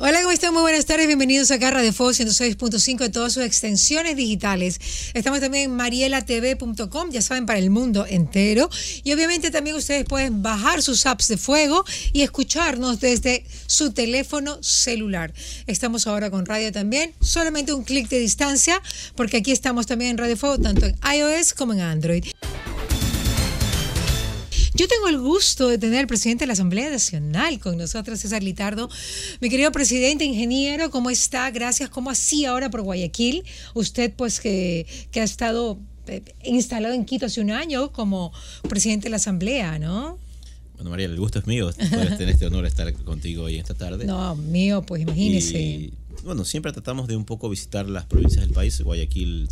Hola, ¿cómo están? Muy buenas tardes. Bienvenidos a Garra de Fuego 106.5 de todas sus extensiones digitales. Estamos también en marielatv.com, ya saben, para el mundo entero. Y obviamente también ustedes pueden bajar sus apps de fuego y escucharnos desde su teléfono celular. Estamos ahora con radio también, solamente un clic de distancia, porque aquí estamos también en Radio Fuego, tanto en iOS como en Android. Yo tengo el gusto de tener al presidente de la Asamblea Nacional con nosotros, César Litardo. Mi querido presidente, ingeniero, ¿cómo está? Gracias. ¿Cómo así ahora por Guayaquil? Usted, pues, que, que ha estado eh, instalado en Quito hace un año como presidente de la Asamblea, ¿no? Bueno, María, el gusto es mío poder tener este honor de estar contigo hoy esta tarde. No, mío, pues imagínese. Y, bueno, siempre tratamos de un poco visitar las provincias del país. Guayaquil,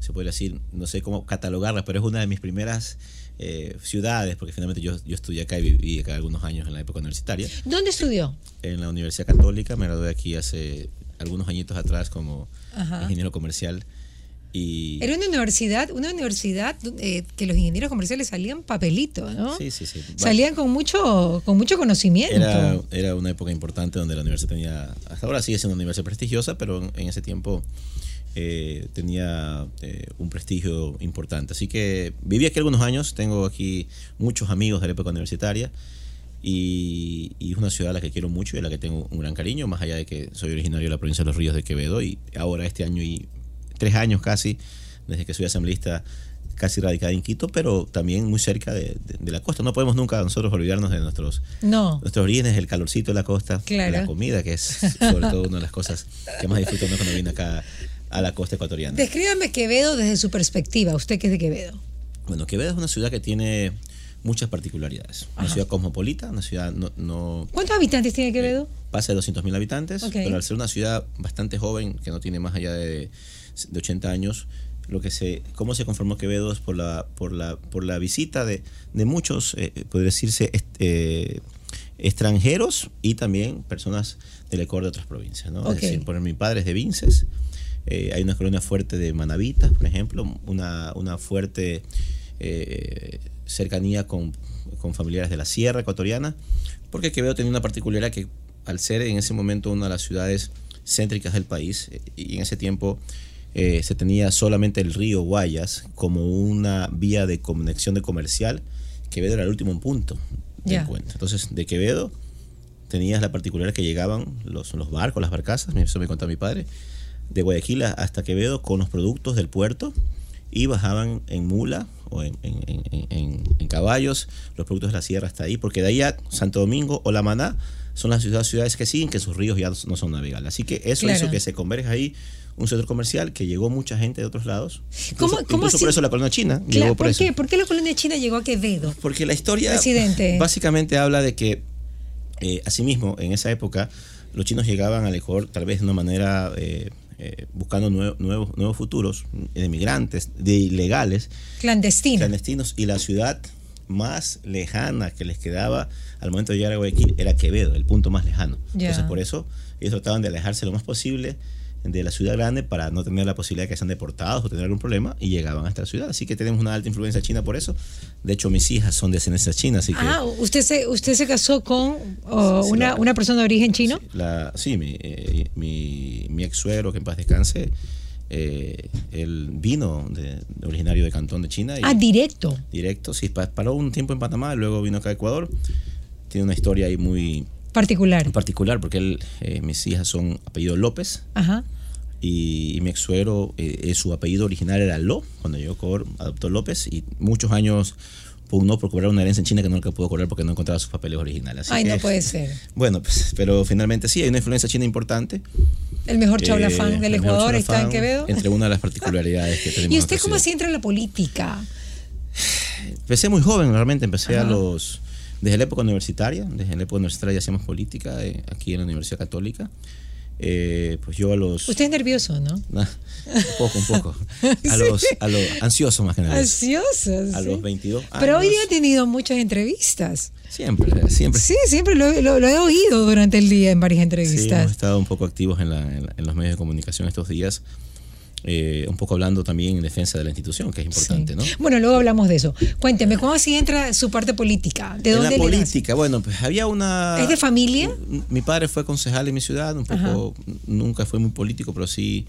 se puede decir, no sé cómo catalogarla, pero es una de mis primeras eh, ciudades, porque finalmente yo, yo estudié acá y viví acá algunos años en la época universitaria. ¿Dónde estudió? En la Universidad Católica, me gradué aquí hace algunos añitos atrás como Ajá. ingeniero comercial. Y Era una universidad, una universidad eh, que los ingenieros comerciales salían papelito, ¿no? Sí, sí, sí. Salían con mucho, con mucho conocimiento. Era, era una época importante donde la universidad tenía, hasta ahora sigue siendo una universidad prestigiosa, pero en ese tiempo eh, tenía eh, un prestigio importante. Así que viví aquí algunos años, tengo aquí muchos amigos de la época universitaria y, y, es una ciudad a la que quiero mucho y a la que tengo un gran cariño, más allá de que soy originario de la provincia de Los Ríos de Quevedo y ahora este año y tres años casi, desde que soy asambleísta, casi radicada en Quito, pero también muy cerca de, de, de, la costa. No podemos nunca nosotros olvidarnos de nuestros, no. nuestros orígenes, el calorcito de la costa, claro. la comida, que es sobre todo una de las cosas que más disfruto cuando vine acá a la costa ecuatoriana. Descríbame Quevedo desde su perspectiva, usted que es de Quevedo. Bueno, Quevedo es una ciudad que tiene muchas particularidades. Una Ajá. ciudad cosmopolita, una ciudad no, no ¿Cuántos habitantes tiene Quevedo? Eh, pasa de 200.000 habitantes, okay. pero al ser una ciudad bastante joven, que no tiene más allá de, de 80 años, lo que se cómo se conformó Quevedo es por la por la por la visita de, de muchos eh, puede decirse eh, extranjeros y también personas del Ecuador de otras provincias ¿no? Okay. es decir por mi padre es de Vinces eh, hay una colonia fuerte de manavitas por ejemplo una, una fuerte eh, cercanía con, con familiares de la sierra ecuatoriana porque Quevedo tenía una particularidad que al ser en ese momento una de las ciudades céntricas del país eh, y en ese tiempo eh, se tenía solamente el río Guayas como una vía de conexión de comercial. Quevedo era el último punto de Ya. encuentro. Entonces, de Quevedo tenías la particularidad que llegaban los, los barcos, las barcazas, eso me contaba mi padre, de Guayaquil hasta Quevedo con los productos del puerto y bajaban en mula o en, en, en, en, caballos los productos de la sierra hasta ahí, porque de ahí a Santo Domingo o La Maná son las ciudades, ciudades que siguen, que sus ríos ya no son navegables. Así que eso Claro. hizo que se converja ahí un centro comercial que llegó mucha gente de otros lados. ¿Cómo- Incluso, cómo incluso así? por eso la colonia china Claro, llegó por, ¿por, eso. qué? ¿Por qué la colonia china llegó a Quevedo? Porque la historia Presidente. básicamente habla de que, eh, asimismo, en esa época, los chinos llegaban al Ecuador tal vez de una manera eh, eh, buscando nuevo, nuevos, nuevos futuros, de migrantes, de ilegales, Clandestino. clandestinos, y la ciudad más lejana que les quedaba al momento de llegar a Guayaquil era Quevedo, el punto más lejano. Entonces, por eso ellos trataban de alejarse lo más posible de la ciudad grande para no tener la posibilidad de que sean deportados o tener algún problema y llegaban hasta la ciudad. Así que tenemos una alta influencia china por eso. De hecho, mis hijas son de descendencia china, así que... Ah, ¿usted se, usted se casó con oh, Sí, una, la- una persona de origen chino? Sí, la, sí mi, eh, mi, mi ex suegro, que en paz descanse, eh, él vino de, de originario de Cantón de China. Y Ah, directo. directo, sí, pa- paró un tiempo en Panamá, luego vino acá a Ecuador. Tiene una historia ahí muy Particular. particular porque él, eh, mis hijas son apellido López Ajá. Y, y mi ex suegro, eh, eh, su apellido original era Lo, cuando llegó a Ecuador adoptó López y muchos años pugnó por cobrar una herencia en China que no la pudo cobrar porque no encontraba sus papeles originales. Así Ay, no que- puede ser. Bueno, pues, pero finalmente sí, hay una influencia china importante. El mejor Eh, chablafán del Ecuador está en Quevedo. Entre una de las particularidades que tenemos. ¿Y usted cómo así entra en la política? Empecé muy joven, realmente. Empecé a Ajá. los. Desde la época universitaria. Desde la época universitaria hacíamos política eh, aquí en la Universidad Católica. Eh, pues yo a los. Usted es nervioso, ¿no? Nah, un poco, un poco. A los, a los ansioso más que nada. Ansioso. A sí. los 22 Pero hoy años. día ha tenido muchas entrevistas. Siempre, siempre. Sí, siempre lo, lo- lo he oído durante el día en varias Sí, entrevistas. hemos estado un poco activos en, la- en la- en los medios de comunicación estos días. Eh, un poco hablando también en defensa de la institución, que es importante, ¿no? Bueno, luego hablamos de eso. Cuénteme, ¿cómo así entra su parte política? ¿De dónde en la política, bueno, pues había una... ¿Es de familia? Mi padre fue concejal en mi ciudad, un poco, nunca fue muy político, pero sí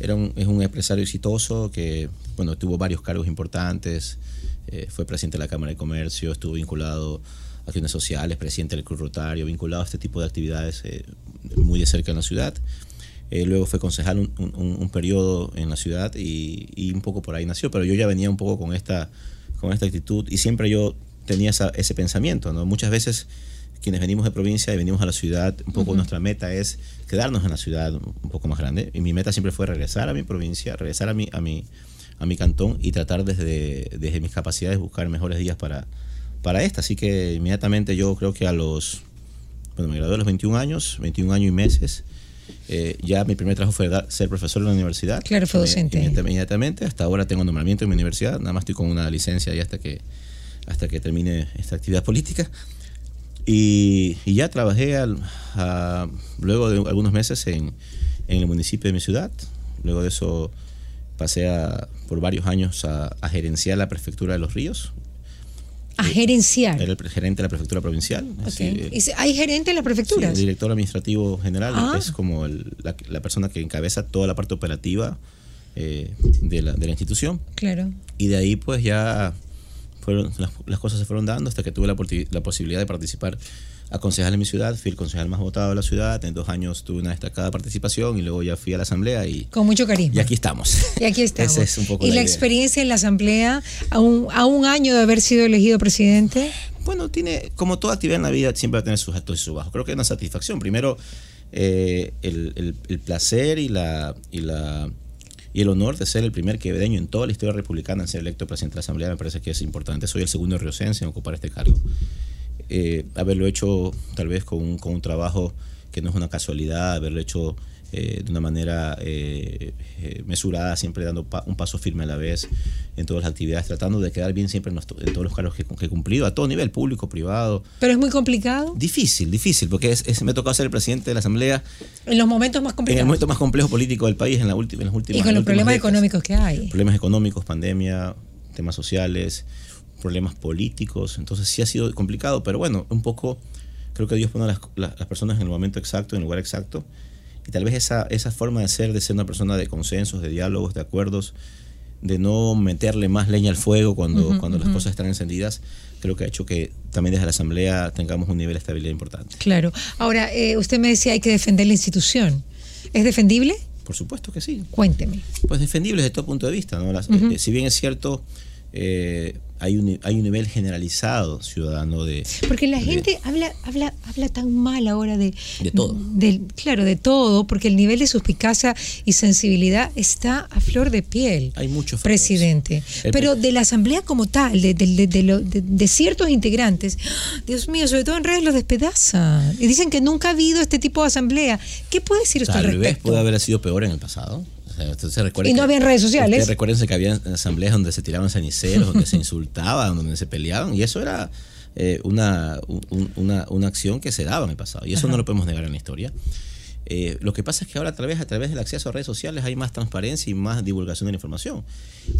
era un, es un empresario exitoso que, bueno, tuvo varios cargos importantes, eh, fue presidente de la Cámara de Comercio, estuvo vinculado a acciones sociales, presidente del Club Rotario, vinculado a este tipo de actividades eh, muy de cerca en la ciudad. Eh, luego fue concejal un, un, periodo en la ciudad y, y, un poco por ahí nació, pero yo ya venía un poco con esta, con esta actitud y siempre yo tenía esa, ese pensamiento. ¿no? Muchas veces quienes venimos de provincia y venimos a la ciudad, un poco nuestra meta es quedarnos en la ciudad un poco más grande y mi meta siempre fue regresar a mi provincia, regresar a mi, a mi, a mi cantón y tratar desde, desde mis capacidades buscar mejores días para, para esta. Así que inmediatamente yo creo que a los, bueno, me gradué a los 21 años, 21 años y meses, eh, ya mi primer trabajo fue ser profesor en la universidad. Claro, fue docente. Inmediatamente, hasta ahora tengo nombramiento en mi universidad, nada más estoy con una licencia y hasta que, hasta que termine esta actividad política. Y, ya trabajé luego de algunos meses en, en, el municipio de mi ciudad. Luego de eso pasé por varios años a, a gerenciar la prefectura de los ríos, a gerenciar. Era el gerente de la prefectura provincial. ¿Hay gerente en la prefectura? Sí, el director administrativo general ah. es como la, persona que encabeza toda la parte operativa eh, de, la, de, la, institución. Claro. Y de ahí pues ya fueron, las, cosas se fueron dando hasta que tuve la, la posibilidad de participar a concejal en mi ciudad, fui el concejal más votado de la ciudad, en dos años tuve una destacada participación y luego ya fui a la asamblea y... Con mucho cariño. Y aquí estamos. Y aquí estamos. ¿Y la, experiencia en la asamblea, a un, a un año de haber sido elegido presidente? Bueno, tiene, como toda actividad en la vida, siempre va a tener sus altos y sus bajos. Creo que es una satisfacción. Primero, eh, el, el, placer y la, y la y el honor de ser el primer quevedeño en toda la historia republicana en ser electo presidente de la Asamblea me parece que es importante. Soy el segundo riocense en ocupar este cargo. Eh, haberlo hecho tal vez con un, con un trabajo que no es una casualidad, haberlo hecho eh, de una manera eh, mesurada, siempre dando un paso firme a la vez en todas las actividades, tratando de quedar bien siempre en, todos los cargos que, he cumplido, a todo nivel, público, privado. ¿Pero es muy complicado? Difícil, difícil, porque es, me tocado ser el presidente de la Asamblea. En los momentos más complicados. En el momento más complejo político del país, en, la última, en las últimas Y con los problemas económicos que hay. Problemas económicos, pandemia, temas sociales problemas políticos, entonces sí ha sido complicado, pero bueno, un poco creo que Dios pone a las, personas en el momento exacto, en el lugar exacto, y tal vez esa, esa forma de ser, de ser una persona de consensos, de diálogos, de acuerdos, de no meterle más leña al fuego cuando, cuando las cosas están encendidas, creo que ha hecho que también desde la Asamblea tengamos un nivel de estabilidad importante. Claro. Ahora, eh, usted me decía hay que defender la institución. ¿Es defendible? Por supuesto que sí. Cuénteme. Pues defendible desde todo punto de vista. ¿no? Eh, si bien es cierto, eh, hay un, hay un nivel generalizado ciudadano de... Porque la gente habla, habla, habla tan mal ahora de... De todo. claro, de todo, porque el nivel de suspicacia y sensibilidad está a flor de piel. Hay muchos Presidente. Pero de la asamblea como tal, de, de, de, ciertos integrantes, Dios mío, sobre todo en redes los despedazan. Y dicen que nunca ha habido este tipo de asamblea. ¿Qué puede decir usted al respecto? puede haber sido peor en el pasado y no había redes sociales. Recuerden que había asambleas donde se tiraban ceniceros, donde se insultaban, donde se peleaban, y eso era eh, una, una, una, acción que se daba en el pasado, y eso no lo podemos negar en la historia. Eh, lo que pasa es que ahora a través, a través del acceso a redes sociales hay más transparencia y más divulgación de la información.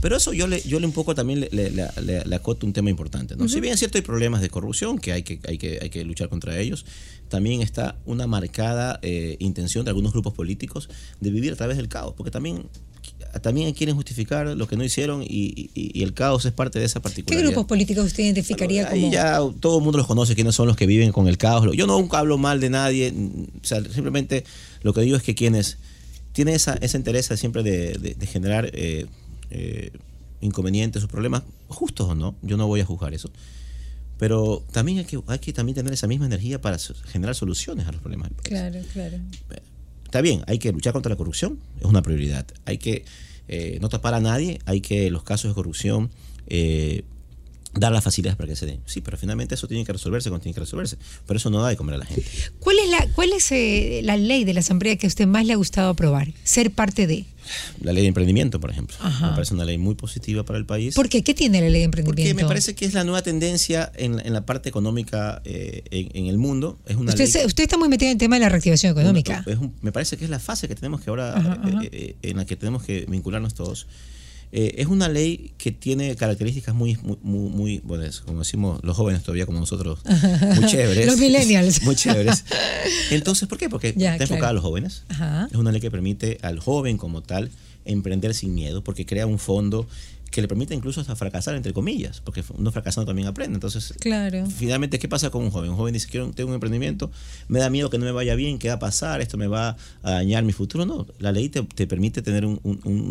Pero eso yo le, yo le un poco también le, le, acoto un tema importante. ¿no? Si bien es cierto hay problemas de corrupción que hay que, hay que, hay que luchar contra ellos, también está una marcada eh, intención de algunos grupos políticos de vivir a través del caos, porque también también quieren justificar lo que no hicieron y, el caos es parte de esa particularidad. ¿Qué grupos políticos usted identificaría como...? ya todo el mundo los conoce, quiénes son los que viven con el caos. Yo nunca hablo mal de nadie, o sea, simplemente lo que digo es que quienes tienen esa, esa interés siempre de, generar eh, eh, inconvenientes o problemas, justos o no, yo no voy a juzgar eso. Pero también hay que, hay que también tener esa misma energía para generar soluciones a los problemas. Claro, claro. Está bien, hay que luchar contra la corrupción, es una prioridad. Hay que eh, no tapar a nadie, hay que los casos de corrupción eh, dar las facilidades para que se den. Sí, pero finalmente eso tiene que resolverse cuando tiene que resolverse. Pero eso no da de comer a la gente. ¿Cuál es la, cuál es, eh, la ley de la Asamblea que a usted más le ha gustado aprobar? Ser parte de. La ley de emprendimiento, por ejemplo. Me parece una ley muy positiva para el país. ¿Por qué? ¿Qué tiene la ley de emprendimiento? Porque me parece que es la nueva tendencia en, en la parte económica eh, en, el mundo. Es una usted, usted está muy metido en el tema de la reactivación económica. me parece que es la fase que tenemos que ahora, eh, en la que tenemos que vincularnos todos. Eh, es una ley que tiene características muy, muy, muy, buenas, como decimos los jóvenes todavía como nosotros, muy chéveres. los millennials. muy chéveres. Entonces, ¿por qué? Porque está enfocada a los jóvenes. Es una ley que permite al joven como tal emprender sin miedo, porque crea un fondo que le permite incluso hasta fracasar, entre comillas, porque uno fracasando también aprende. Entonces, claro. finalmente, ¿qué pasa con un joven? Un joven dice, quiero, tengo un emprendimiento, me da miedo que no me vaya bien, ¿qué va a pasar? Esto me va a dañar mi futuro. No, la ley te, permite tener un,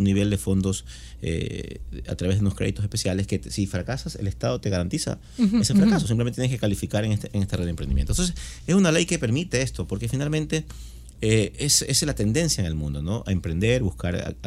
nivel de fondos eh, a través de unos créditos especiales que si fracasas, el Estado te garantiza ese fracaso. Simplemente tienes que calificar en, este, en esta red de emprendimiento. Entonces, es una ley que permite esto, porque finalmente eh, es, es, la tendencia en el mundo, ¿no? A emprender, buscar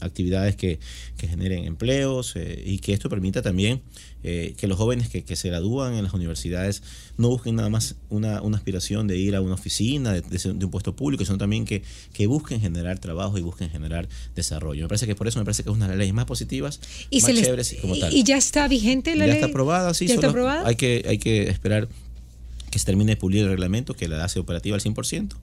actividades que, generen empleos eh, y que esto permita también eh, que los jóvenes que, se gradúan en las universidades no busquen nada más una, aspiración de ir a una oficina, de, un puesto público, sino también que, que, busquen generar trabajo y busquen generar desarrollo. Me parece que por eso me parece que es una de las leyes más positivas, ¿Y más chéveres como tal. ¿Y ya está vigente la ley? Ya está aprobada, sí. está aprobada? Hay que, hay que esperar que se termine de pulir el reglamento que la hace operativa al 100%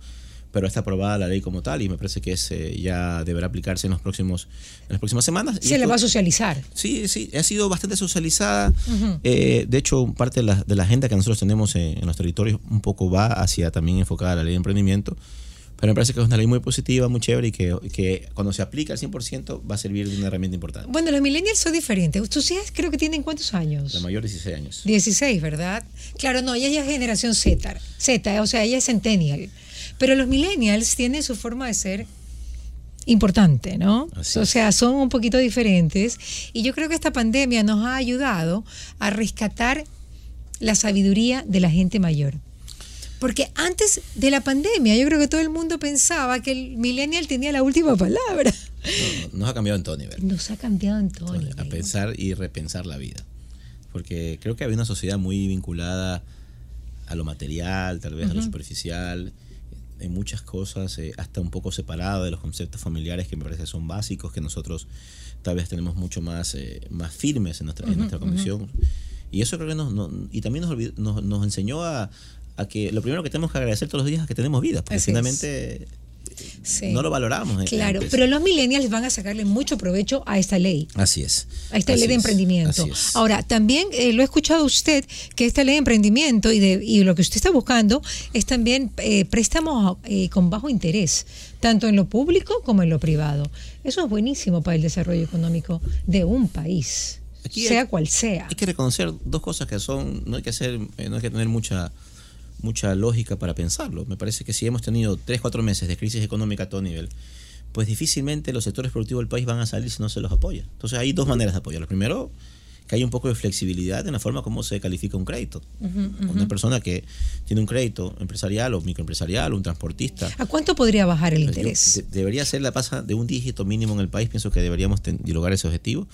pero está aprobada la ley como tal y me parece que es, eh, ya deberá aplicarse en, los próximos, en las próximas semanas. Se le va a socializar. Sí, sí, ha sido bastante socializada. Eh, de hecho, parte de la, de la, agenda que nosotros tenemos en, los territorios un poco va hacia también enfocada a la ley de emprendimiento. Pero me parece que es una ley muy positiva, muy chévere y que, que cuando se aplica al 100% va a servir de una herramienta importante. Bueno, los millennials son diferentes. Ustedes creo que tienen cuántos años? La mayor 16 años. 16, ¿verdad? Claro, no, ella es generación Z, Z, o sea, ella es centennial. Pero los millennials tienen su forma de ser importante, ¿no? o sea, son un poquito diferentes y yo creo que esta pandemia nos ha ayudado a rescatar la sabiduría de la gente mayor. Porque antes de la pandemia yo creo que todo el mundo pensaba que el millennial tenía la última palabra. No, nos ha cambiado en todo nivel. Nos ha cambiado en todo nivel. A pensar y repensar la vida. Porque creo que había una sociedad muy vinculada a lo material, tal vez a lo superficial en muchas cosas, eh, hasta un poco separado de los conceptos familiares que me parece son básicos, que nosotros tal vez tenemos mucho más, eh, más firmes en nuestra, en nuestra condición. Y eso creo que nos, y también nos, nos, enseñó a, a, que lo primero que tenemos que agradecer todos los días es que tenemos vida, porque finalmente no lo valoramos. Claro, pero los millennials van a sacarle mucho provecho a esta ley. Así es. A esta ley de emprendimiento. Ahora, también eh, lo he escuchado usted que esta ley de emprendimiento y, de, y lo que usted está buscando es también eh, préstamos eh, con bajo interés, tanto en lo público como en lo privado. Eso es buenísimo para el desarrollo económico de un país. sea cual sea. Hay que reconocer dos cosas que son, no hay que hacer, no hay que tener mucha mucha lógica para pensarlo. Me parece que si hemos tenido tres, cuatro meses de crisis económica a todo nivel, pues difícilmente los sectores productivos del país van a salir si no se los apoya. Entonces hay dos maneras de apoyarlo. Primero, que hay un poco de flexibilidad en la forma como se califica un crédito. Una persona que tiene un crédito empresarial o microempresarial, un transportista. ¿A cuánto podría bajar el interés? debería ser la tasa de un dígito mínimo en el país. Pienso que deberíamos dialogar ese objetivo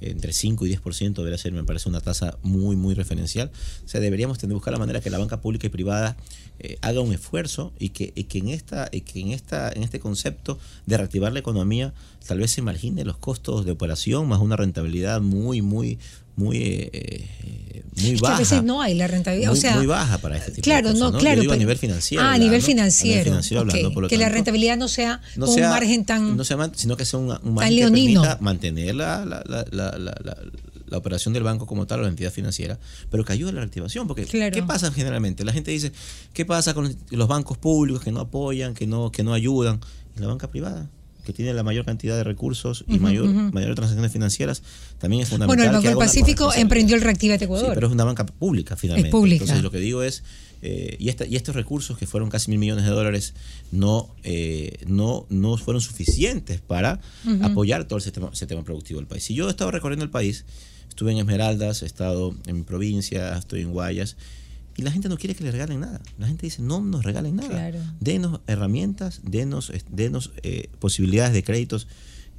entre 5 y 10% debería ser, me parece, una tasa muy, muy referencial. O sea, deberíamos tener, buscar la manera que la banca pública y privada eh, haga un esfuerzo y que, que, en esta, y que en, esta, en este concepto de reactivar la economía tal vez se margine los costos de operación más una rentabilidad muy, muy, muy, eh, eh, muy baja. a veces no hay la rentabilidad. Muy, o sea, muy baja para este tipo claro, de cosas. No, claro, a nivel financiero. Ah, a nivel financiero. hablando, que la rentabilidad no sea con un margen tan. No sea, sino que sea un, margen que permita mantener la, la, la, la, operación del banco como tal o la entidad financiera, pero que ayude a la reactivación. Porque, ¿qué pasa generalmente? La gente dice, ¿qué pasa con los bancos públicos que no apoyan, que no, que no ayudan? ¿Y la banca privada? Que tiene la mayor cantidad de recursos y mayor, mayor transacciones financieras, también es fundamental. Bueno, el Banco del Pacífico emprendió el Reactivate Ecuador. Sí, pero es una banca pública finalmente. Es pública. Entonces lo que digo es, eh, y, esta, y estos recursos que fueron casi mil millones de dólares no, eh, no, no fueron suficientes para apoyar todo el sistema, sistema productivo del país. Si yo he estado recorriendo el país, estuve en Esmeraldas, he estado en mi provincia, estoy en Guayas, y la gente no quiere que le regalen nada. La gente dice, no nos regalen nada. Denos herramientas, denos, denos eh, posibilidades de créditos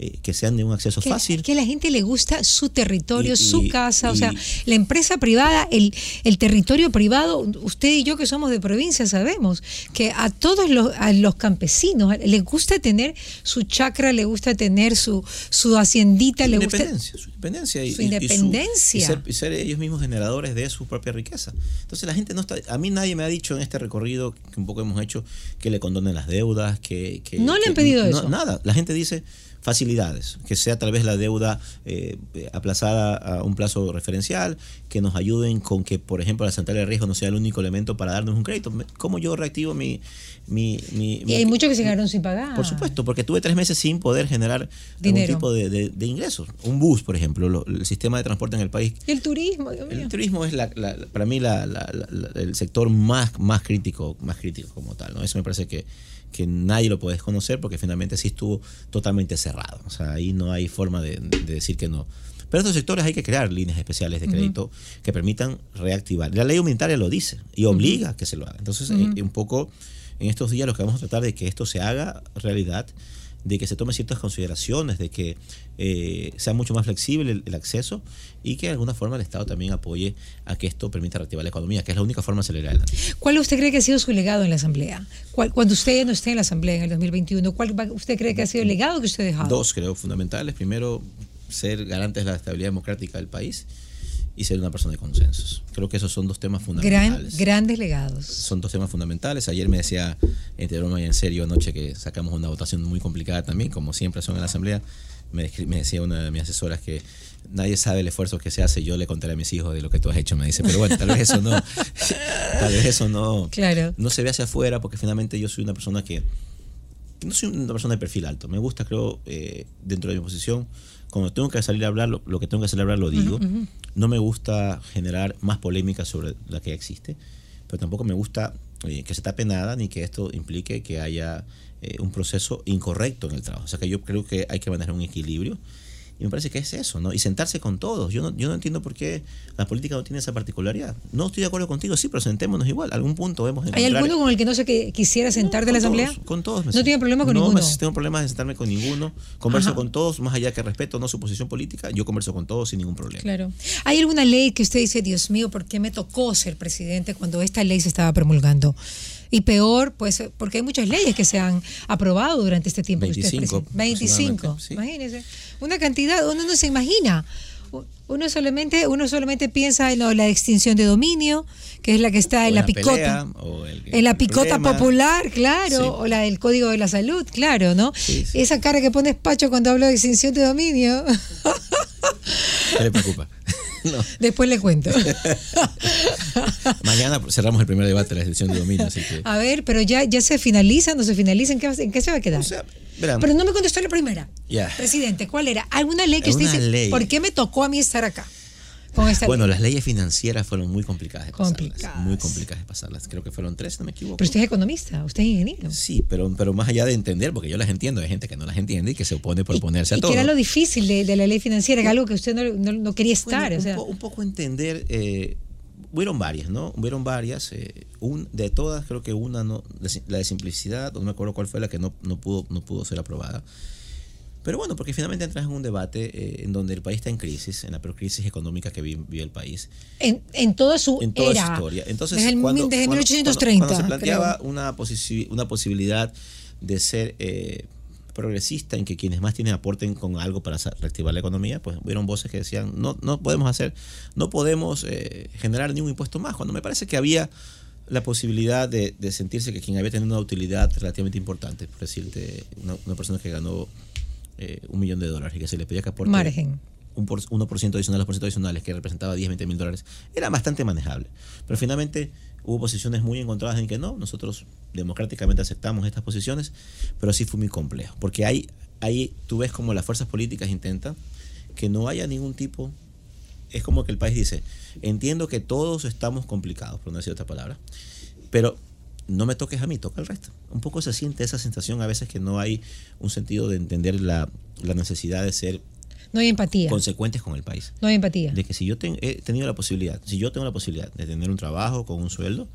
eh, que sean de un acceso que, fácil. Que a la gente le gusta su territorio, su casa, o sea, la empresa privada, el, el territorio privado, usted y yo que somos de provincia sabemos que a todos los, a los campesinos les gusta tener su chacra, le gusta tener su, su haciendita, su le independencia, gusta su independencia y, su independencia. Y, ser, ser, ellos mismos generadores de su propia riqueza. Entonces la gente no está, a mí nadie me ha dicho en este recorrido que un poco hemos hecho que le condonen las deudas, que, que no le han que, pedido no, eso. Nada, la gente dice facilidades, que sea tal vez la deuda eh, aplazada a un plazo referencial, que nos ayuden con que, por ejemplo, la central de riesgo no sea el único elemento para darnos un crédito. ¿Cómo yo reactivo mi... mi, mi y hay muchos que se quedaron sin pagar. Por supuesto, porque tuve tres meses sin poder generar Dinero. algún tipo de, de, de, ingresos. Un bus, por ejemplo, lo, el sistema de transporte en el país. Y el turismo, Dios mío. El turismo es la, la, para mí la, el sector más, más crítico, más crítico como tal. ¿no? Eso me parece que que nadie lo puede desconocer porque finalmente sí estuvo totalmente cerrado. O sea, ahí no hay forma de, de decir que no. Pero estos sectores hay que crear líneas especiales de crédito uh -huh. que permitan reactivar. La ley humanitaria lo dice y obliga uh -huh. a que se lo haga. Entonces, uh -huh. eh, un poco en estos días lo que vamos a tratar de que esto se haga realidad, de que se tome ciertas consideraciones, de que eh, sea mucho más flexible el, el, acceso y que de alguna forma el Estado también apoye a que esto permita reactivar la economía, que es la única forma de acelerar adelante. ¿Cuál usted cree que ha sido su legado en la Asamblea? ¿Cuál, cuando usted no esté en la Asamblea en el 2021, ¿cuál usted cree que ha sido el legado que usted ha dejado? Dos, creo, fundamentales. Primero, ser garantes de la estabilidad democrática del país y ser una persona de consensos. Creo que esos son dos temas fundamentales. Gran, grandes legados. Son dos temas fundamentales. Ayer me decía, entre broma y en serio, anoche que sacamos una votación muy complicada también, como siempre son en la Asamblea. Me, me decía una de mis asesoras que nadie sabe el esfuerzo que se hace. Yo le contaré a mis hijos de lo que tú has hecho, me dice. Pero bueno, tal vez eso no, tal vez eso no, claro. no se ve hacia afuera, porque finalmente yo soy una persona que no soy una persona de perfil alto. Me gusta, creo, eh, dentro de mi posición, cuando tengo que salir a hablar, lo, lo que tengo que salir a hablar lo digo. Uh -huh. No me gusta generar más polémica sobre la que existe, pero tampoco me gusta eh, que se tape nada ni que esto implique que haya eh, un proceso incorrecto en el trabajo. O sea que yo creo que hay que manejar un equilibrio. Y me parece que es eso, ¿no? Y sentarse con todos. Yo no, yo no entiendo por qué la política no tiene esa particularidad. No estoy de acuerdo contigo, sí, pero sentémonos igual. Algún punto vemos ¿Hay alguno con el que no se que quisiera sentar no, de la Asamblea? Todos, con todos. no tiene problema con no, ninguno. No tengo problema de sentarme con ninguno. Converso Ajá. con todos, más allá que respeto no su posición política, yo converso con todos sin ningún problema. Claro. ¿Hay alguna ley que usted dice, Dios mío, ¿por qué me tocó ser presidente cuando esta ley se estaba promulgando? Y peor, pues, porque hay muchas leyes que se han aprobado durante este tiempo 25, que usted es 25. Sí. Imagínese. Una cantidad, uno no se imagina. Uno solamente, uno solamente piensa en la extinción de dominio, que es la que está en la, picota. El, en la picota problema. popular, claro, Sí. o la del Código de la Salud, claro, ¿no? Sí, sí. Esa cara que pones Pacho cuando hablo de extinción de dominio. ¿Qué le preocupa? No. Después le cuento. Mañana cerramos el primer debate de la extinción de dominio. Así que... A ver, pero ya, ya se finaliza, no se finaliza, ¿en qué, en qué se va a quedar? O sea, pero no me contestó la primera. Presidente, ¿cuál era? ¿Alguna ley que usted dice, ley. ¿por qué me tocó a mí estar acá? Con esta bueno, ley? las leyes financieras fueron muy complicadas de pasarlas. Complicadas. Muy complicadas de pasarlas. Creo que fueron tres, no me equivoco. Pero usted es economista, usted es ingeniero. Sí, pero, pero más allá de entender, porque yo las entiendo, hay gente que no las entiende y que se opone por Y- oponerse y a todo. que era lo difícil de, de la ley financiera, que algo que usted no, no- no quería Bueno, estar. o un, sea, po- un poco entender, eh, hubieron varias, ¿no? Hubieron varias, eh, un, de todas creo que una, no, la de simplicidad, no me acuerdo cuál fue la que no, no, pudo, no pudo ser aprobada. Pero bueno, porque finalmente entras en un debate eh, en donde el país está en crisis, en la peor crisis económica que vi- vive el país, en, en toda su en toda era. su historia. Entonces, desde el, cuando, desde cuando- 1830. cuando, cuando se planteaba creo. una, posici- una posibilidad de ser eh, progresista en que quienes más tienen aporten con algo para reactivar la economía, pues hubieron voces que decían, no, no podemos hacer, no podemos eh, generar ni un impuesto más, cuando me parece que había la posibilidad de, de sentirse que quien había tenido una utilidad relativamente importante, por decirte, una, una persona que ganó eh, un millón de dólares y que se le pedía que aporte Margen. un por, 1% adicional, 2% adicionales, que representaba 10, 20 mil dólares, era bastante manejable. Pero finalmente hubo posiciones muy encontradas en que no, nosotros democráticamente aceptamos estas posiciones, pero sí fue muy complejo, porque ahí, ahí tú ves como las fuerzas políticas intentan que no haya ningún tipo, es como que el país dice, entiendo que todos estamos complicados, por no decir otra palabra, pero no me toques a mí, toca al resto. Un poco se siente esa sensación a veces que no hay un sentido de entender la, la necesidad de ser No hay empatía. consecuentes con el país. No hay empatía. De que si yo ten- he tenido la posibilidad, si yo tengo la posibilidad de tener un trabajo con un sueldo,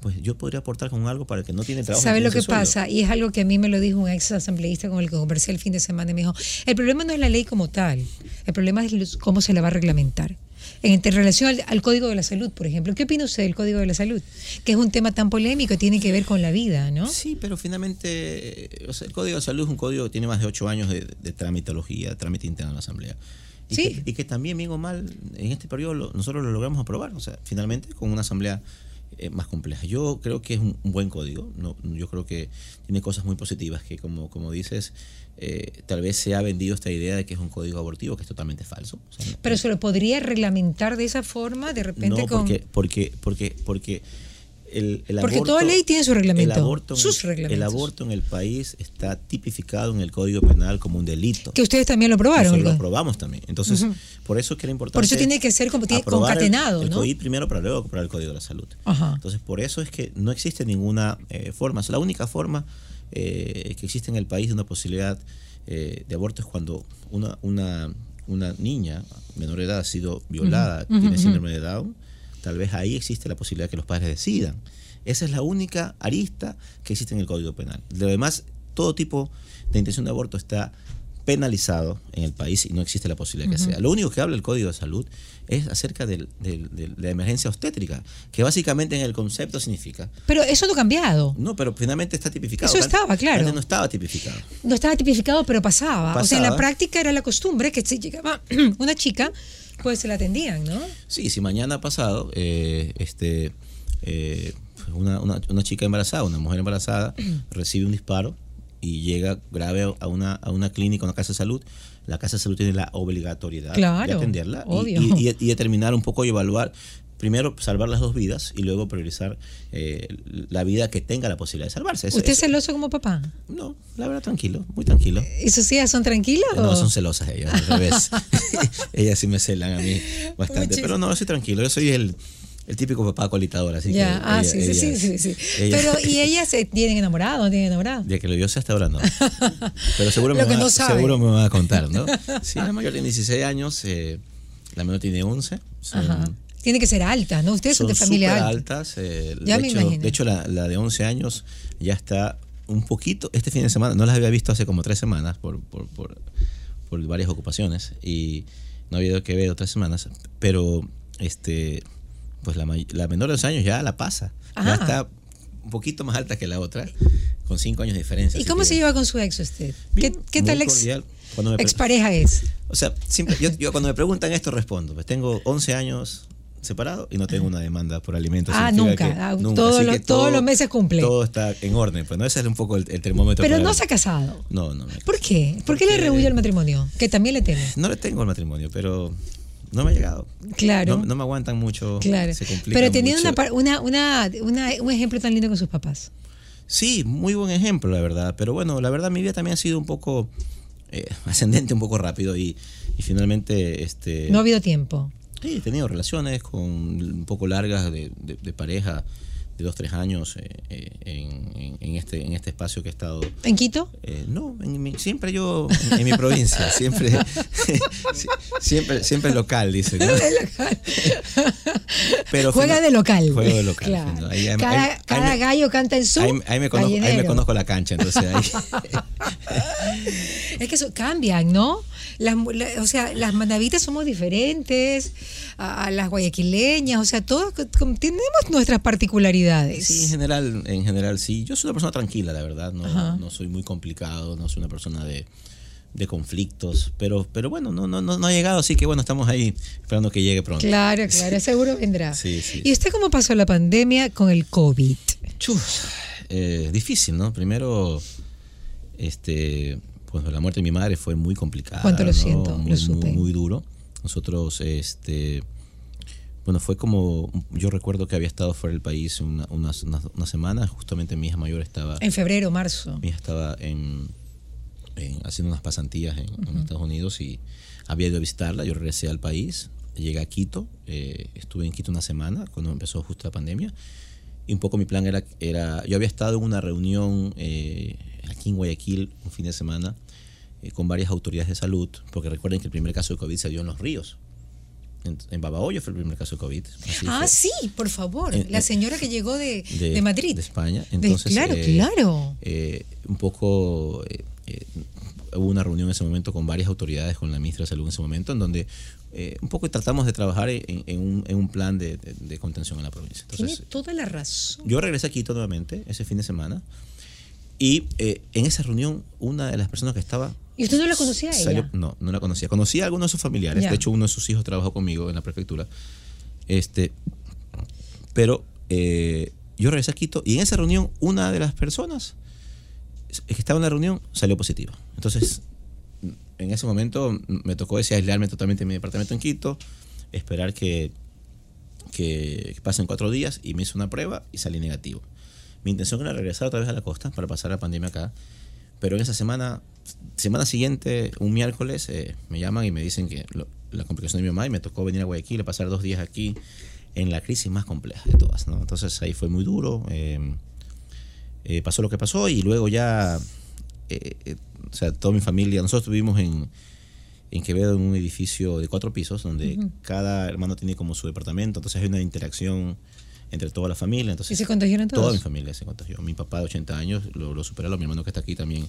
pues yo podría aportar con algo para el que no tiene trabajo. ¿Sabe no lo que sueldo. pasa? Y es algo que a mí me lo dijo un ex asambleísta con el que conversé el fin de semana y me dijo, el problema no es la ley como tal, el problema es cómo se la va a reglamentar. En, relación al, al Código de la Salud, por ejemplo, ¿qué opina usted del Código de la Salud? Que es un tema tan polémico y tiene que ver con la vida, ¿no? Sí, pero finalmente, eh, o sea, el Código de Salud es un código que tiene más de ocho años de, de tramitología, trámite interno en la Asamblea. Y, Sí. que, y que también, bien o mal, en este periodo lo- nosotros lo logramos aprobar, o sea, finalmente con una Asamblea eh, más compleja. Yo creo que es un, un buen código, no, yo creo que tiene cosas muy positivas, que como, como dices, eh, tal vez se ha vendido esta idea de que es un código abortivo, que es totalmente falso. O sea, Pero se lo podría reglamentar de esa forma, de repente no, con... porque, porque, porque, porque el, el Porque aborto, toda ley tiene su reglamento, el aborto sus reglamentos. El aborto en el país está tipificado en el Código Penal como un delito. Que ustedes también lo aprobaron. Nosotros lo aprobamos también. Entonces, por eso es que era importante. Por eso tiene que ser concatenado, el, ¿no? Primero para luego aprobar el Código de la Salud. Ajá. Entonces, por eso es que no existe ninguna eh, forma. O sea, la única forma eh, que existe en el país de una posibilidad eh, de aborto es cuando una, una, una niña menor de edad ha sido violada, Ujú, tiene síndrome de Down, tal vez ahí existe la posibilidad de que los padres decidan. Esa es la única arista que existe en el Código Penal. De lo demás, todo tipo de intención de aborto está penalizado en el país y no existe la posibilidad que sea. Lo único que habla el Código de Salud es acerca del- del- del- de la emergencia obstétrica, que básicamente en el concepto significa Pero eso no ha cambiado. no, pero finalmente está tipificado. Eso estaba, claro. Antes no estaba tipificado. No estaba tipificado, pero pasaba. O sea, en la Pasaba. práctica era la costumbre que si llegaba una chica, pues se la atendían, ¿no? Sí, si mañana pasado, eh, este, eh, una, una- una chica embarazada, una mujer embarazada, recibe un disparo y llega grave a una, a una clínica, a una casa de salud, la casa de salud tiene la obligatoriedad Claro, de atenderla y- obvio. y, y- y determinar un poco y evaluar. Primero, salvar las dos vidas y luego priorizar eh, la vida que tenga la posibilidad de salvarse. Eso- ¿Usted es celoso como papá? No, la verdad, tranquilo, muy tranquilo. ¿Y sus hijas son tranquilas? No, son celosas ellas, al revés. ellas sí me celan a mí bastante. Pero no, yo soy tranquilo. Yo soy el, el típico papá colitador, así ya, que. ah, ella- sí, sí, sí, sí, Pero, ¿y ellas se tienen enamorado no tienen enamorado? De que lo vio hasta ahora no. Pero seguro, me, va, no seguro me va a contar, ¿no? Sí, la mayor tiene 16 años, eh, la menor tiene 11. Son, Ajá. Tiene que ser alta, ¿no? Ustedes son, de familia alta. altas. eh, Ya de, me hecho, imagino. de hecho, la, la de 11 años ya está un poquito. Este fin de semana, no las había visto hace como tres semanas por, por, por, por varias ocupaciones y no había ido que ver otras semanas. Pero este pues la, la menor de 11 años ya la pasa. Ya Ah. está un poquito más alta que la otra, con 5 años de diferencia. ¿Y cómo que- se lleva con su ex usted? Bien, ¿Qué, tal ex, expareja es? o sea, siempre, yo, yo cuando me preguntan esto respondo. Pues tengo 11 años separado y no tengo una demanda por alimentos. Ah, nunca. que Ah, todo lo- que todos los meses cumple. Todo está en orden. Pues no, ese es un poco el, el termómetro. Pero no se ha casado. No, no. me- ¿Por qué? ¿Por qué le rehuye el matrimonio? Que también le teme. No le tengo el matrimonio, pero no me ha llegado. Claro. No, no me aguantan mucho. Claro. Se complica Pero teniendo mucho. una, una, una- un ejemplo tan lindo con sus papás. Sí, muy buen ejemplo, la verdad. Pero bueno, la verdad mi vida también ha sido un poco eh, ascendente, un poco rápido y, y finalmente este, No ha habido tiempo. Sí, he tenido relaciones con un poco largas de, de- de pareja de dos, tres años eh, eh, en, en- este, en este espacio que he estado. ¿En Quito? eh, no, en mi- siempre yo, en, en mi provincia, siempre, si- siempre, siempre local, dice. ¿no? Pero Juega de local. Juego de local. Claro. fino. Ahí- ahí- cada ahí- me- gallo canta en su. Ahí, me conozco, ahí me gallinero. conozco la cancha, entonces ahí. Es que eso cambian, ¿no? Las, la- o sea, las manavitas somos diferentes a, a las guayaquileñas, o sea, todos tenemos nuestras particularidades. Sí, en general, en general sí. Yo soy una persona tranquila, la verdad. Ajá. No, no soy muy complicado, no soy una persona de, de conflictos. Pero, pero bueno, no, no, no, no ha llegado, así que bueno, estamos ahí esperando que llegue pronto. Claro, claro, seguro vendrá. Sí, sí. ¿Y usted cómo pasó la pandemia con el COVID? Chuf, eh, difícil, ¿no? Primero, este, pues la muerte de mi madre fue muy complicada. Cuánto lo ¿no? siento, muy, lo supe. Muy, muy duro. Nosotros, este, bueno, fue como, yo recuerdo que había estado fuera del país una, unas, unas, unas semanas, justamente mi hija mayor estaba, En febrero, marzo. mi hija estaba en, en- haciendo unas pasantías en, en Estados Unidos y había ido a visitarla, yo regresé al país, llegué a Quito, eh, estuve en Quito una semana cuando empezó justo la pandemia y un poco mi plan era, era yo había estado en una reunión eh, aquí en Guayaquil un fin de semana eh, con varias autoridades de salud, porque recuerden que el primer caso de COVID se dio en los ríos. en, en Babahoyo fue el primer caso de COVID. Ah, fue. sí, por favor. En- la señora que llegó de, de, de, Madrid. de España. De- Entonces, claro, eh, claro. eh, un poco hubo una reunión en ese momento con varias autoridades, con la ministra de Salud en ese momento, en donde eh, un poco tratamos de trabajar en, en un, en un plan de, de- de contención en la provincia. Tiene toda la razón. yo regresé a Quito nuevamente ese fin de semana y eh, en esa reunión una de las personas que estaba ¿Y usted no la conocía a ella? salió- no, no la conocía. Conocía a algunos de sus familiares. Ya. De hecho, uno de sus hijos trabajó conmigo en la prefectura. Este, pero eh, yo regresé a Quito y en esa reunión una de las personas que estaba en la reunión salió positiva. Entonces, en ese momento me tocó ese aislarme totalmente en mi departamento en Quito, esperar que, que pasen cuatro días y me hice una prueba y salí negativo. Mi intención era regresar otra vez a la costa para pasar la pandemia acá, pero en esa semana, semana siguiente, un miércoles, eh, me llaman y me dicen que lo- la complicación de mi mamá y me tocó venir a Guayaquil a pasar dos días aquí en la crisis más compleja de todas. ¿no? Entonces ahí fue muy duro. eh, eh, pasó lo que pasó y luego ya, eh, eh, o sea, toda mi familia, nosotros vivimos en, en Quevedo en un edificio de cuatro pisos donde cada hermano tiene como su departamento, entonces hay una interacción entre toda la familia. Entonces, ¿Y se contagiaron todos? Toda mi familia se contagió. Mi papá de 80 años logró superarlo, mi hermano que está aquí también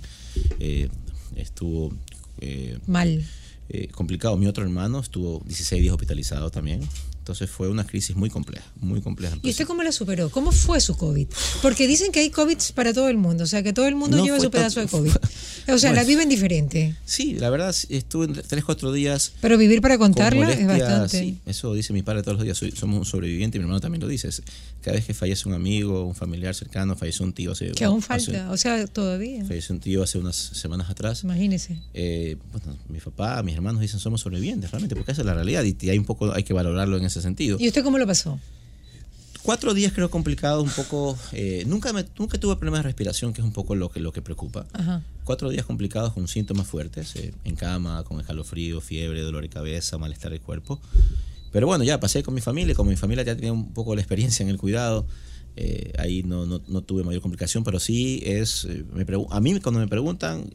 eh, estuvo eh, Mal. eh, complicado. Mi otro hermano estuvo 16 días hospitalizado también. Entonces fue una crisis muy compleja, muy compleja. ¿Y usted cómo la superó? ¿Cómo fue su COVID? Porque dicen que hay COVID para todo el mundo, o sea, que todo el mundo No lleva su pedazo de COVID. O sea, la viven diferente. Sí, la verdad, estuve 3, 4 días Pero vivir para con contarla es bastante. sí, eso dice mi padre todos los días. Soy- somos un sobreviviente y mi hermano también lo dice. Cada vez que fallece un amigo, un familiar cercano, falleció un tío hace. Que aún hace- falta, o sea, todavía. falleció un tío hace unas semanas atrás. Imagínese. Eh, bueno, mi papá, mis hermanos dicen somos sobrevivientes, realmente, porque esa es la realidad y, y hay un poco, hay que valorarlo en ese sentido. ¿Y usted cómo lo pasó? Cuatro días creo complicados, un poco. eh, nunca, me, nunca tuve problemas de respiración, que es un poco lo que, lo que preocupa. Ajá. Cuatro días complicados con síntomas fuertes, eh, en cama, con escalofrío, fiebre, dolor de cabeza, malestar del cuerpo. Pero bueno, ya pasé con mi familia, como mi familia ya tenía un poco la experiencia en el cuidado, eh, ahí no, no, no tuve mayor complicación, pero sí es, eh, me a mí cuando me preguntan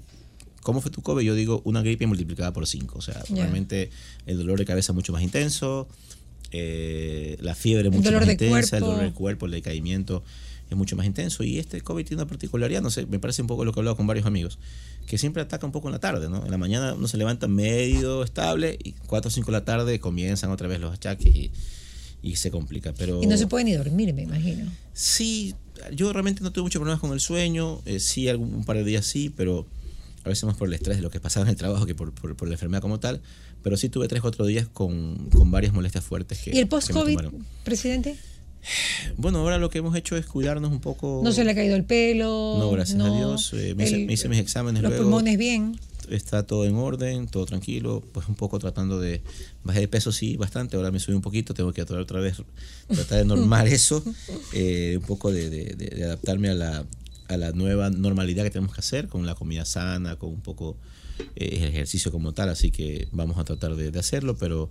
cómo fue tu COVID, yo digo una gripe multiplicada por cinco, o sea, realmente el dolor de cabeza mucho más intenso, eh, la fiebre mucho dolor más de intensa, el dolor del cuerpo, el decaimiento es mucho más intenso y este COVID tiene una particularidad, no sé, me parece un poco lo que he hablado con varios amigos, que siempre ataca un poco en la tarde, ¿no? En la mañana uno se levanta medio estable y 4 o 5 de la tarde comienzan otra vez los achaques y, y se complica, pero Y no se puede ni dormir, me imagino. sí, yo realmente no tuve muchos problemas con el sueño, eh, sí algún, un par de días sí, pero a veces más por el estrés de lo que pasaba en el trabajo que por, por- por la enfermedad como tal, pero sí tuve 3 o 4 días con, con varias molestias fuertes que ¿Y el post-COVID, presidente? Bueno, ahora lo que hemos hecho es cuidarnos un poco. ¿No se le ha caído el pelo? No, gracias a Dios. eh, me, hice, el- me hice mis exámenes Los luego. pulmones bien. Está todo en orden, todo tranquilo. Pues un poco tratando de. Bajé de peso, sí, bastante. Ahora me subí un poquito. Tengo que otra, otra vez tratar de normar eso. eh, un poco de, de- de- de adaptarme a la, a la nueva normalidad que tenemos que hacer con la comida sana, con un poco eh, el ejercicio como tal. Así que vamos a tratar de, de hacerlo, pero.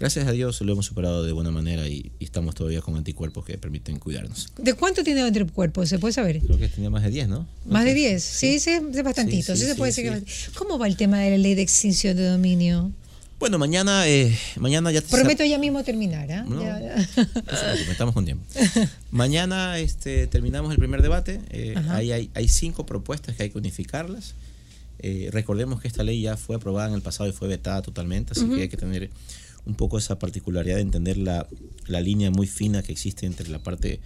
Gracias a Dios lo hemos superado de buena manera y, y estamos todavía con anticuerpos que permiten cuidarnos. ¿De cuánto tiene el cuerpo? ¿Se puede saber? Creo que tenía más de 10, ¿no? Más de sé. 10. Sí, sí, es bastantito. Sí, Sí, sí, se puede decir es ¿Cómo va el tema de la ley de extinción de dominio? Bueno, mañana, eh, mañana ya... Prometo ya mismo terminar, ¿ah? No. Ya- preocupe, estamos con tiempo. Mañana este, terminamos el primer debate. Eh, ahí hay, hay cinco propuestas que hay que unificarlas. Eh, recordemos que esta ley ya fue aprobada en el pasado y fue vetada totalmente, así que hay que tener un poco esa particularidad de entender la, la línea muy fina que existe entre la parte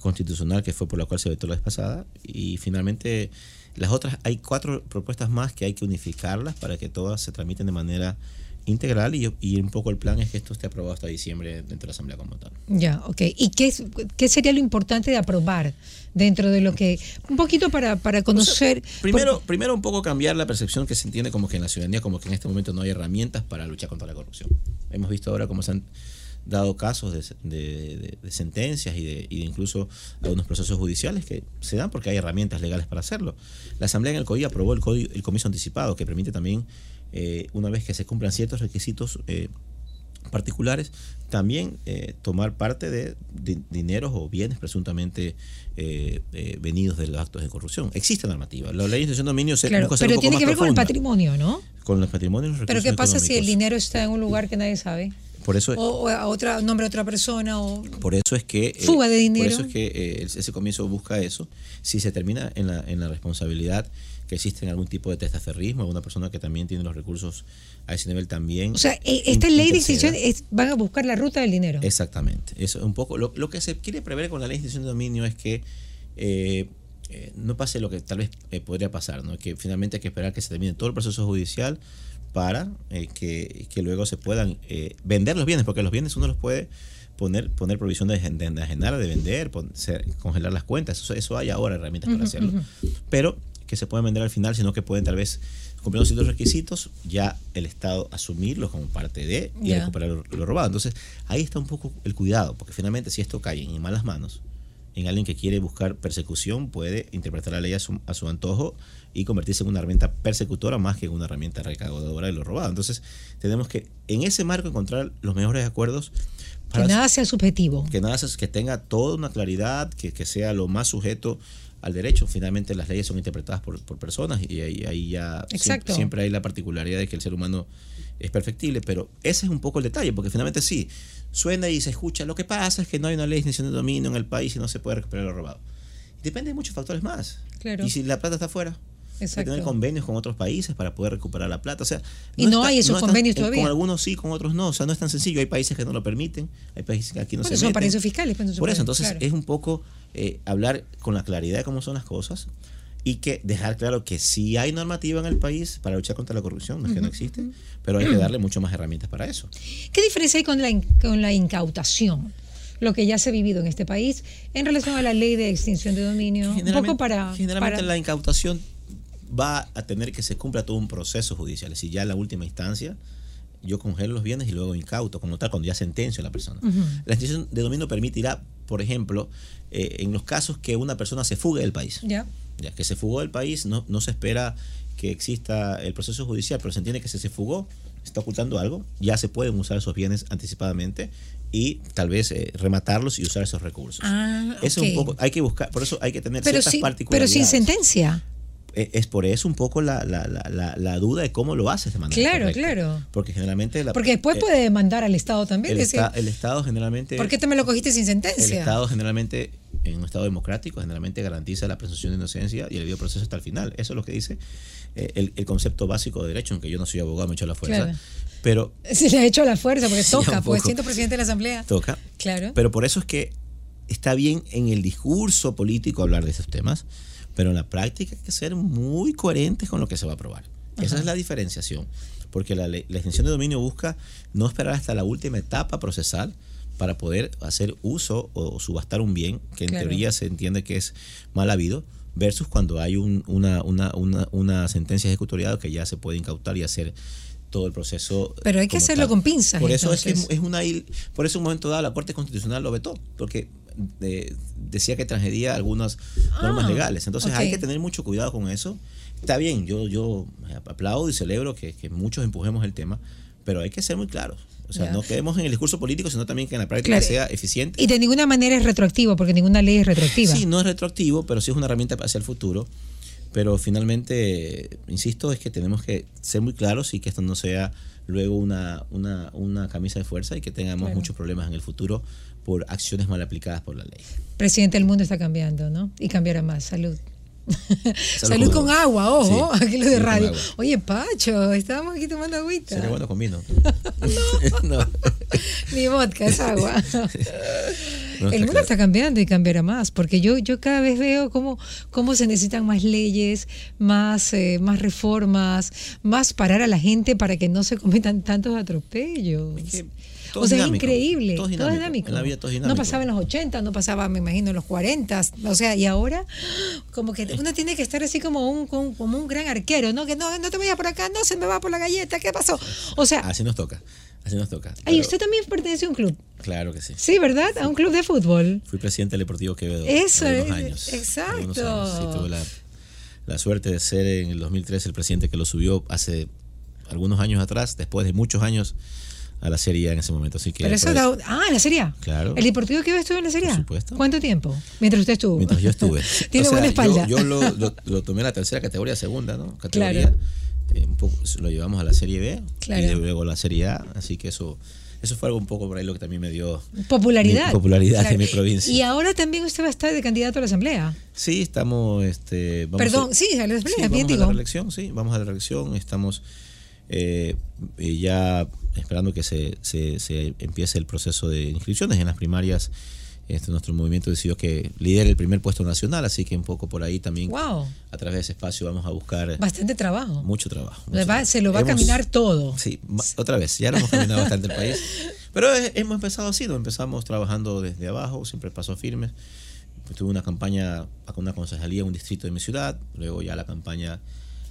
constitucional que fue por la cual se vetó la vez pasada y finalmente las otras hay cuatro propuestas más que hay que unificarlas para que todas se tramiten de manera integral y, y un poco el plan es que esto esté aprobado hasta diciembre dentro de la asamblea como tal. Ya, ok. ¿Y qué, es- qué sería lo importante de aprobar dentro de lo que... Un poquito para, para conocer... Primero, primero un poco cambiar la percepción que se entiende como que en la ciudadanía como que en este momento no hay herramientas para luchar contra la corrupción. Hemos visto ahora cómo se han dado casos de, de- de- de sentencias y de, y de incluso algunos procesos judiciales que se dan porque hay herramientas legales para hacerlo. La Asamblea en el COI aprobó el, código, el comiso anticipado que permite también, eh, una vez que se cumplan ciertos requisitos eh, particulares, también eh, tomar parte de, di- dineros o bienes presuntamente eh, eh, venidos de los actos de corrupción. Existe normativa. La ley de de dominio se Claro, un pero tiene que ver con el patrimonio, ¿no? Con los patrimonios y los Pero ¿qué pasa si el dinero está en un lugar que nadie sabe? Por eso, o, a otra nombre de otra persona o por eso es que fuga de dinero. Por eso es que ese comienzo busca eso. Si se termina en la, en la responsabilidad que existe en algún tipo de testaferrismo, alguna persona que también tiene los recursos a ese nivel también. O sea, eh, esta ley de extinción es, van a buscar la ruta del dinero. Exactamente. Eso es un poco lo, lo que se quiere prever con la ley de extinción de dominio es que eh, eh, no pase lo que tal vez eh, podría pasar, ¿no? que finalmente hay que esperar que se termine todo el proceso judicial para que, que, luego se puedan vender los bienes, porque los bienes uno los puede poner, poner provisión de, de enajenar, de vender, poner, congelar las cuentas, eso, eso hay ahora herramientas uh -huh, para hacerlo, uh -huh. pero que se pueden vender al final, sino que pueden tal vez cumpliendo ciertos requisitos, ya el Estado asumirlos como parte de y yeah. recuperar lo, lo, robado. Entonces, ahí está un poco el cuidado, porque finalmente si esto cae en malas manos, en alguien que quiere buscar persecución, puede interpretar la ley a su, a su antojo y convertirse en una herramienta persecutora más que en una herramienta recaudadora de lo robado. Entonces, tenemos que en ese marco encontrar los mejores acuerdos. Que nada sea subjetivo. Que nada sea, que tenga toda una claridad, que, que sea lo más sujeto al derecho. Finalmente las leyes son interpretadas por, por personas y ahí, ahí ya siempre, siempre, hay la particularidad de que el ser humano es perfectible, pero ese es un poco el detalle, porque finalmente sí, suena y se escucha, lo que pasa es que no hay una ley de de dominio en el país y no se puede recuperar lo robado. Depende de muchos factores más. Claro. Y si la plata está afuera, Exacto. Hay que tener convenios con otros países para poder recuperar la plata. O sea, no y no está, hay esos no convenios todavía. Con algunos sí, con otros no. O sea, no es tan sencillo. Hay países que no lo permiten, hay países que aquí no bueno, se son meten. paraísos fiscales. Pues, Por eso, entonces, claro. es un poco eh, hablar con la claridad de cómo son las cosas y que dejar claro que sí hay normativa en el país para luchar contra la corrupción, no es que no existe, pero hay que darle mucho más herramientas para eso. ¿Qué diferencia hay con la, con la incautación? Lo que ya se ha vivido en este país en relación a la ley de extinción de dominio. Un poco para. Generalmente para... la incautación va a tener que se cumpla todo un proceso judicial. Es decir, ya en la última instancia, yo congelo los bienes y luego incauto, como tal, cuando ya sentencio a la persona. Uh -huh. La extinción de dominio permitirá, por ejemplo, eh, en los casos que una persona se fugue del país. Yeah. Ya que se fugó del país, no, no se espera que exista el proceso judicial, pero se entiende que si se fugó, está ocultando algo, ya se pueden usar esos bienes anticipadamente y tal vez eh, rematarlos y usar esos recursos. Ah, okay. Eso un poco, hay que buscar, por eso hay que tener pero ciertas particularidades. Pero sin sentencia. Eh, es por eso un poco la, la, la, la, duda de cómo lo haces de manera Claro, correcta. claro. Porque generalmente... Porque después eh, puede demandar al Estado también. El, decir, esta, el Estado generalmente... ¿Por qué te me lo cogiste sin sentencia? El Estado generalmente, en un Estado democrático, generalmente garantiza la presunción de inocencia y el debido proceso hasta el final. Eso es lo que dice eh, el, el, concepto básico de derecho, aunque yo no soy abogado, me he hecho la fuerza. Claro. Pero, Se le ha hecho la fuerza porque toca, pues siendo presidente de la Asamblea. Toca. Claro. Pero por eso es que está bien en el discurso político hablar de esos temas, pero en la práctica hay que ser muy coherentes con lo que se va a aprobar. Ajá. Esa es la diferenciación, porque la, la extensión de dominio busca no esperar hasta la última etapa procesal para poder hacer uso o subastar un bien que en claro. teoría se entiende que es mal habido, versus cuando hay un, una, una, una, una sentencia ejecutoriada que ya se puede incautar y hacer todo el proceso. Pero hay que hacerlo tal. con pinzas. Por eso entonces. es que es una por eso un momento dado la Corte Constitucional lo vetó, porque de, decía que transgredía algunas ah, normas legales. Entonces okay. hay que tener mucho cuidado con eso. Está bien, yo, yo aplaudo y celebro que, que muchos empujemos el tema, pero hay que ser muy claros. O sea, yeah. no quedemos en el discurso político, sino también que en la práctica claro. sea eficiente. Y de ninguna manera es retroactivo, porque ninguna ley es retroactiva. Sí, no es retroactivo, pero sí es una herramienta hacia el futuro. Pero finalmente, insisto, es que tenemos que ser muy claros y que esto no sea luego una, una, una camisa de fuerza y que tengamos claro. muchos problemas en el futuro por acciones mal aplicadas por la ley. Presidente, el mundo está cambiando, ¿no? Y cambiará más. Salud. Salud, Salud con agua, ojo, sí, aquí lo de radio. Oye, Pacho, estábamos aquí tomando agüita. Sería bueno con vino. no. no. Ni vodka, es agua. No, el mundo claro. está cambiando y cambiará más, porque yo, yo cada vez veo cómo, cómo se necesitan más leyes, más, eh, más reformas, más parar a la gente para que no se cometan tantos atropellos. Es que o sea, dinámico, es increíble. Todo dinámico. Todo dinámico. En la vida todo dinámico. No pasaba en los 80, no pasaba, me imagino, en los 40. O sea, y ahora, como que uno tiene que estar así como un, como un gran arquero, ¿no? Que no, no te vayas por acá, no se me va por la galleta, ¿qué pasó? O sea. Así nos toca. Así nos toca. Pero... ¿Y usted también pertenece a un club? Claro que sí. Sí, ¿verdad? A un club de fútbol. Fui presidente del Deportivo Quevedo. Eso, algunos años, exacto. Años. Sí, tuve la, la suerte de ser en el 2013 el presidente que lo subió hace algunos años atrás, después de muchos años a la Serie A en ese momento. Así que Pero eso da, ah, la Serie A. Claro. ¿El Deportivo que estuvo en la Serie A? Por supuesto. ¿Cuánto tiempo? Mientras usted estuvo. Mientras yo estuve. Tiene o sea, buena espalda. Yo, yo lo, lo, lo, tomé a la tercera categoría, segunda, ¿no? Categoría. Claro. Eh, un poco, lo llevamos a la Serie B claro. y luego a la Serie A, así que eso eso fue algo un poco por ahí lo que también me dio popularidad, mi popularidad en mi provincia. Y ahora también usted va a estar de candidato a la asamblea. Sí, estamos, este, vamos Perdón, sí, a la asamblea, sí, bien vamos a la reelección, sí, vamos a la reelección, estamos eh, ya esperando que se, se, se empiece el proceso de inscripciones en las primarias este, nuestro movimiento decidió que lidere el primer puesto nacional, así que un poco por ahí también a través de ese espacio vamos a buscar... Bastante trabajo. Mucho trabajo. se lo va a caminar todo. Sí, otra vez, ya lo hemos caminado bastante el país. Pero hemos empezado así, ¿no? empezamos trabajando desde abajo, siempre paso firme. Tuve una campaña con una concejalía en un distrito de mi ciudad, luego ya la campaña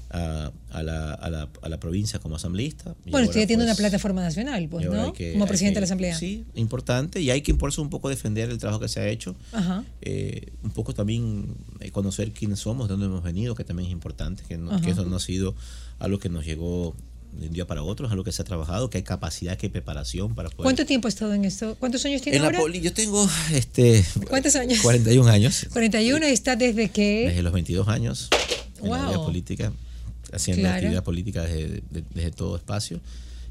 a, a, la, a, la, a, la, provincia como asambleísta. Bueno, usted tiene una pues, plataforma nacional, pues, ¿no? como presidente de la Asamblea. Sí, importante. Y hay que por eso un poco defender el trabajo que se ha hecho. Eh, un poco también eh, conocer quiénes somos, de dónde hemos venido, que también es importante, que, que eso no ha sido algo que nos llegó de un día para otro, es algo que se ha trabajado, que hay capacidad, que hay preparación para poder... ¿Cuánto tiempo ha estado en esto? ¿Cuántos años tiene ahora? yo tengo este ¿Cuántos años? 41 años. 41 y está desde qué? Desde los 22 años en la vida política haciendo actividad política desde, todo espacio.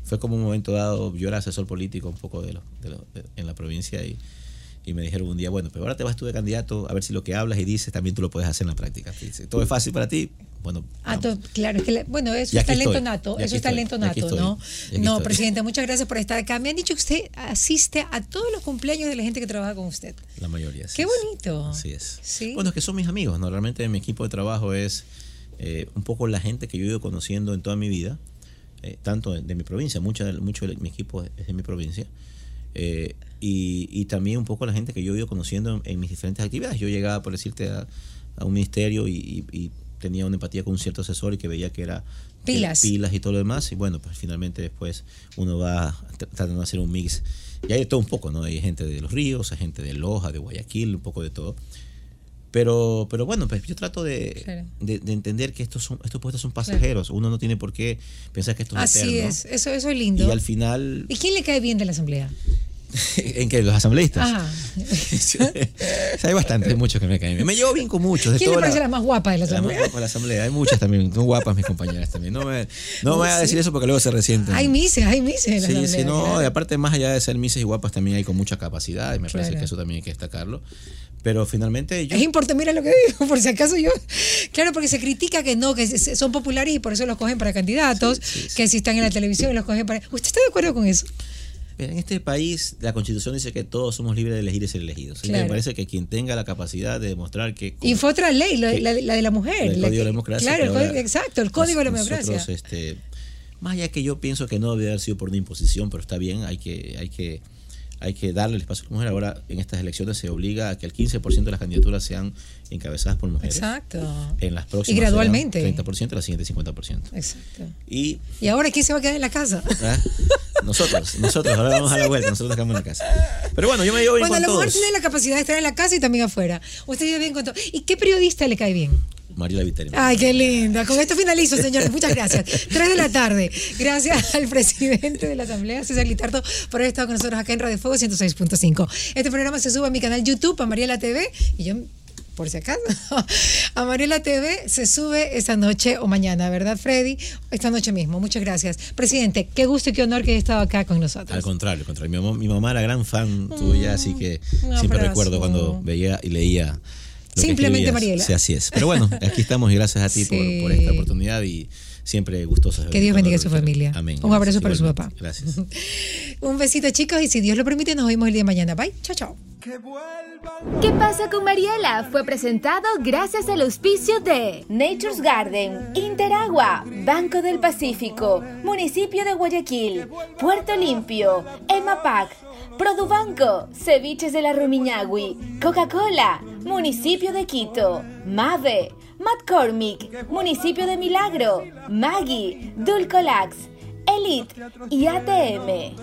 Fue como un momento dado, yo era asesor político un poco de, en la provincia y, y, me dijeron un día, bueno, pero ahora te vas tú de candidato a ver si lo que hablas y dices también tú lo puedes hacer en la práctica. Todo es fácil para ti, bueno, ah, claro, que bueno, eso es talento nato, eso es talento nato, ¿no? No, presidente, muchas gracias por estar acá. Me han dicho que usted asiste a todos los cumpleaños de la gente que trabaja con usted. La mayoría, sí. Qué bonito. Así es. Bueno, es que son mis amigos, normalmente mi equipo de trabajo es eh, un poco la gente que yo he ido conociendo en toda mi vida, eh, tanto de, mi provincia, mucho, mucho de mi equipo es de mi provincia, eh, y, también un poco la gente que yo he ido conociendo en, mis diferentes actividades. Yo llegaba, por decirte, a, un ministerio y, tenía una empatía con un cierto asesor y que veía que era pilas, pilas y todo lo demás, y bueno, pues finalmente después uno va tratando de hacer un mix. Y hay de todo un poco, ¿no? Hay gente de los ríos, hay gente de Loja, de Guayaquil, un poco de todo. Pero, pero bueno, pues yo trato de, de, entender que estos son, estos puestos son pasajeros. Uno no tiene por qué pensar que esto es Así es, eso, eso es lindo. Y al final. ¿Y quién le cae bien de la asamblea? ¿En qué? ¿Los asambleístas? hay bastantes, hay muchos que me caen bien. Me llevo bien con muchos. De ¿Quién le parece la, más guapa de la asamblea? La, la asamblea. Hay muchas también. Son guapas mis compañeras también. No me, no me voy a decir eso porque luego se resienten. Hay mises, hay mises. sí, sí, no. Y aparte, más allá de ser mises y guapas, también hay con mucha capacidad. Y me parece que eso también hay que destacarlo. Pero finalmente Es importante, mira lo que digo, por si acaso yo... Claro, porque se critica que no, que son populares y por eso los cogen para candidatos, que si están en la televisión los cogen para... ¿Usted está de acuerdo con eso? En este país la constitución dice que todos somos libres de elegir y ser elegidos. Me parece que quien tenga la capacidad de demostrar que... Y fue otra ley, la, de la mujer. El Código de la Democracia. Claro, exacto, el Código de la Democracia. este, más allá que yo pienso que no debe haber sido por una imposición, pero está bien, hay que... Hay que hay que darle el espacio a la mujer. Ahora, en estas elecciones se obliga a que el 15% de las candidaturas sean encabezadas por mujeres. Exacto. En las próximas. Y gradualmente. 30%, las siguientes 50%. Exacto. Y, ¿Y ahora quién se va a quedar en la casa? ¿Ah? Nosotros, nosotros, ahora vamos a la vuelta, nosotros quedamos en la casa. Pero bueno, yo me llevo bien Cuando la mujer tiene la capacidad de estar en la casa y también afuera. Usted vive bien con todo. ¿Y qué periodista le cae bien? Mariela Viteri. Ay, qué linda. Con esto finalizo, señores. Muchas gracias. Tres de la tarde. Gracias al presidente de la Asamblea, César Litardo, por haber estado con nosotros acá en Radio Fuego 106.5. Este programa se sube a mi canal YouTube, a Mariela TV, y yo por si acaso. A Mariela TV se sube esta noche o mañana, ¿verdad, Freddy? Esta noche mismo. Muchas gracias. Presidente, qué gusto y qué honor que haya estado acá con nosotros. Al contrario, al contrario. Mi mamá, era gran fan tuya, así que siempre recuerdo cuando veía y leía Simplemente Mariela. Sí, así es. Pero bueno, aquí estamos y gracias a ti por, esta oportunidad y siempre gustosa. Que Dios bendiga a su familia. Amén. Un abrazo para su papá. Gracias. Un besito, chicos, y si Dios lo permite, nos vemos el día de mañana. Bye. Chao, chao. ¿Qué pasa con Mariela? Fue presentado gracias al auspicio de Nature's Garden, Interagua, Banco del Pacífico, Municipio de Guayaquil, Puerto Limpio, EMAPAC, Produbanco, Ceviches de la Rumiñahui, Coca-Cola, Municipio de Quito, Mave, McCormick, Municipio de Milagro, Maggie, Dulcolax, Elite y ATM.